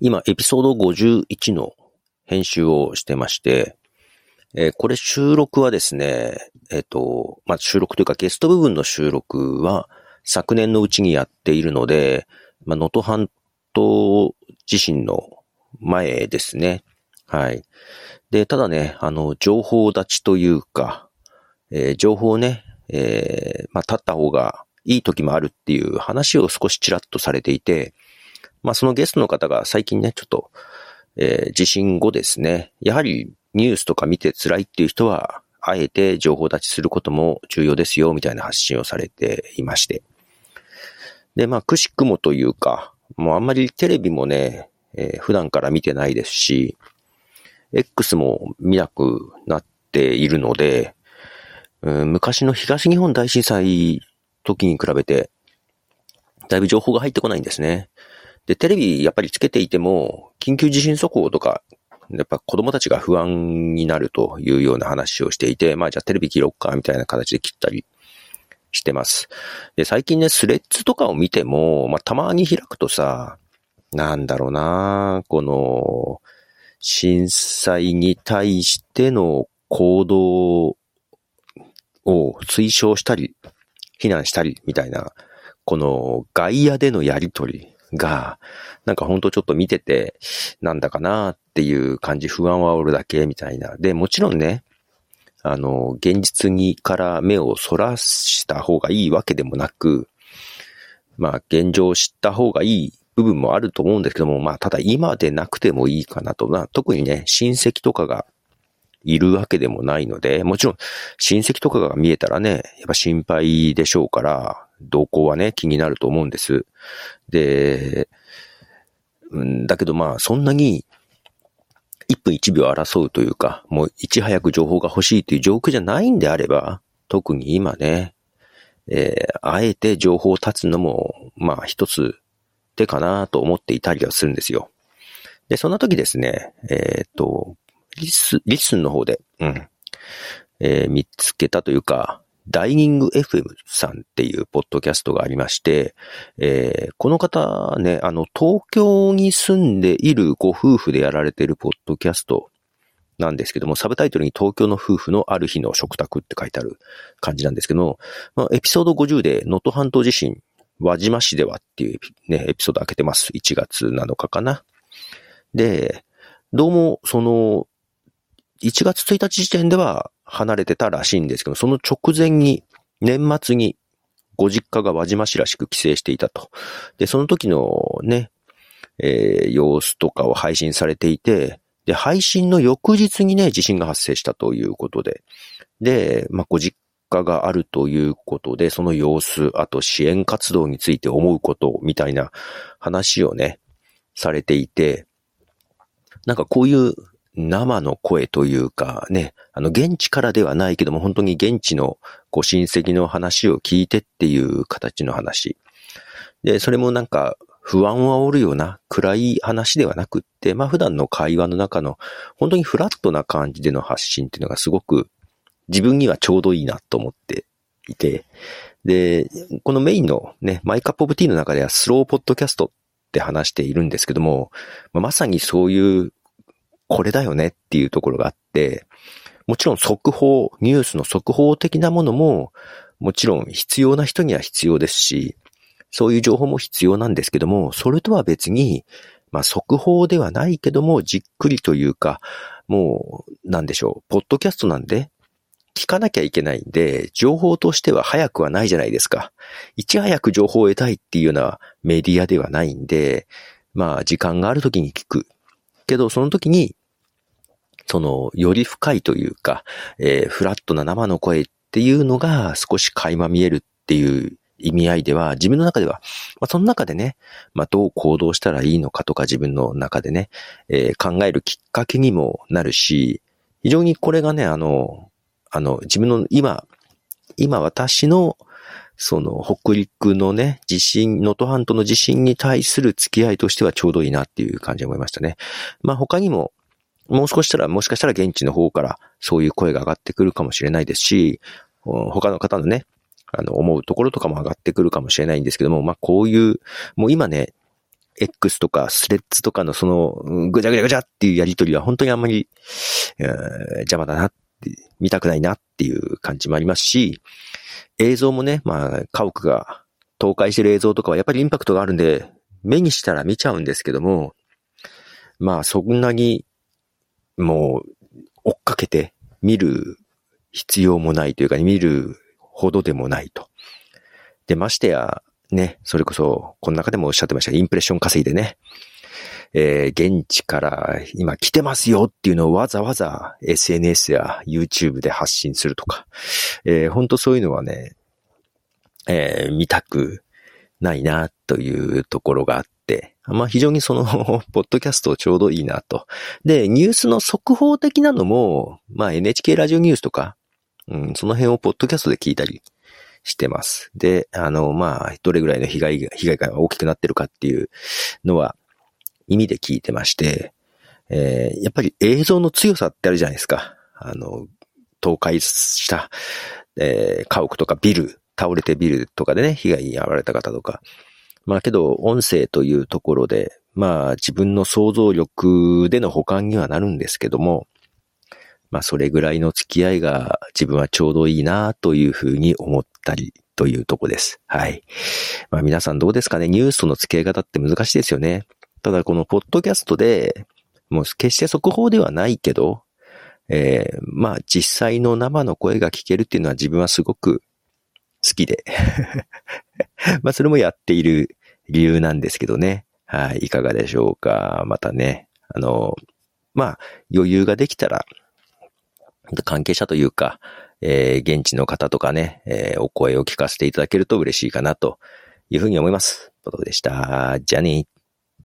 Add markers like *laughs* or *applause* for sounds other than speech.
今、エピソード51の編集をしてまして、えー、これ収録はですね、えっ、ー、と、まあ、収録というかゲスト部分の収録は昨年のうちにやっているので、まあ、能登半島地震の前ですね。はい。で、ただね、あの、情報立ちというか、えー、情報をね、えー、まあ、立った方がいい時もあるっていう話を少しちらっとされていて、まあ、そのゲストの方が最近ね、ちょっと、えー、地震後ですね、やはりニュースとか見て辛いっていう人は、あえて情報立ちすることも重要ですよ、みたいな発信をされていまして。で、まあ、くしくもというか、もうあんまりテレビもね、えー、普段から見てないですし、X も見なくなっているので、うん、昔の東日本大震災時に比べて、だいぶ情報が入ってこないんですね。で、テレビやっぱりつけていても、緊急地震速報とか、やっぱ子供たちが不安になるというような話をしていて、まあじゃあテレビ切ろっか、みたいな形で切ったりしてます。で、最近ね、スレッズとかを見ても、まあたまに開くとさ、なんだろうなこの、震災に対しての行動を推奨したり、避難したりみたいな、この外野でのやりとりが、なんかほんとちょっと見てて、なんだかなっていう感じ、不安はおるだけみたいな。で、もちろんね、あの、現実にから目をそらした方がいいわけでもなく、まあ、現状を知った方がいい部分もあると思うんですけども、まあ、ただ今でなくてもいいかなと。な特にね、親戚とかがいるわけでもないので、もちろん親戚とかが見えたらね、やっぱ心配でしょうから、動向はね、気になると思うんです。で、ん、だけどまあ、そんなに、一分一秒争うというか、もういち早く情報が欲しいという状況じゃないんであれば、特に今ね、えー、あえて情報を断つのも、まあ一つ手かなと思っていたりはするんですよ。で、そんな時ですね、えー、っと、リス、リスンの方で、うん、えー、見つけたというか、ダイニング FM さんっていうポッドキャストがありまして、えー、この方ね、あの、東京に住んでいるご夫婦でやられているポッドキャストなんですけども、サブタイトルに東京の夫婦のある日の食卓って書いてある感じなんですけども、まあ、エピソード50で能登半島地震、輪島市ではっていうね、エピソード開けてます。1月7日かな。で、どうも、その、1月1日時点では離れてたらしいんですけど、その直前に、年末に、ご実家が輪島市らしく帰省していたと。で、その時のね、えー、様子とかを配信されていて、で、配信の翌日にね、地震が発生したということで、で、まあ、ご実家があるということで、その様子、あと支援活動について思うことみたいな話をね、されていて、なんかこういう生の声というかね、あの現地からではないけども本当に現地のご親戚の話を聞いてっていう形の話。で、それもなんか不安を煽るような暗い話ではなくって、まあ普段の会話の中の本当にフラットな感じでの発信っていうのがすごく自分にはちょうどいいなと思っていて、で、このメインのね、マイカップオブティーの中ではスローポッドキャストって話しているんですけども、まさにそういうこれだよねっていうところがあって、もちろん速報、ニュースの速報的なものも、もちろん必要な人には必要ですし、そういう情報も必要なんですけども、それとは別に、まあ速報ではないけども、じっくりというか、もう、なんでしょう、ポッドキャストなんで、聞かなきゃいけないんで、情報としては早くはないじゃないですか。いち早く情報を得たいっていうようなメディアではないんで、まあ時間がある時に聞く。けど、その時に、その、より深いというか、えー、フラットな生の声っていうのが少し垣間見えるっていう意味合いでは、自分の中では、まあ、その中でね、まあ、どう行動したらいいのかとか自分の中でね、えー、考えるきっかけにもなるし、非常にこれがね、あの、あの、自分の今、今私の、その、北陸のね、地震、能登半島の地震に対する付き合いとしてはちょうどいいなっていう感じで思いましたね。まあ他にも、もう少したら、もしかしたら現地の方からそういう声が上がってくるかもしれないですし、他の方のね、あの、思うところとかも上がってくるかもしれないんですけども、まあこういう、もう今ね、X とかスレッズとかのその、ぐちゃぐちゃぐちゃっていうやりとりは本当にあんまり、邪魔だなっ、見たくないなっていう感じもありますし、映像もね、まあ、家屋が倒壊してる映像とかはやっぱりインパクトがあるんで、目にしたら見ちゃうんですけども、まあそんなに、もう、追っかけて見る必要もないというか、見るほどでもないと。で、ましてや、ね、それこそ、この中でもおっしゃってましたインプレッション稼いでね、えー、現地から今来てますよっていうのをわざわざ SNS や YouTube で発信するとか、えー、本当そういうのはね、えー、見たくないなというところがあって、まあ非常にその、*laughs* ポッドキャストちょうどいいなと。で、ニュースの速報的なのも、まあ NHK ラジオニュースとか、うん、その辺をポッドキャストで聞いたりしてます。で、あの、まあ、どれぐらいの被害が、被害が大きくなってるかっていうのは、意味で聞いてまして、えー、やっぱり映像の強さってあるじゃないですか。あの、倒壊した、えー、家屋とかビル、倒れてビルとかでね、被害に遭われた方とか。まあけど、音声というところで、まあ自分の想像力での保管にはなるんですけども、まあそれぐらいの付き合いが自分はちょうどいいなというふうに思ったりというとこです。はい。まあ皆さんどうですかね？ニュースとの付き合い方って難しいですよね。ただこのポッドキャストで、もう決して速報ではないけど、えー、まあ実際の生の声が聞けるっていうのは自分はすごく好きで *laughs* まあそれもやっている理由なんですけどね。はい、いかがでしょうか。またね、あの、まあ余裕ができたら、関係者というか、えー、現地の方とかね、えー、お声を聞かせていただけると嬉しいかなというふうに思います。ことでした。じゃあね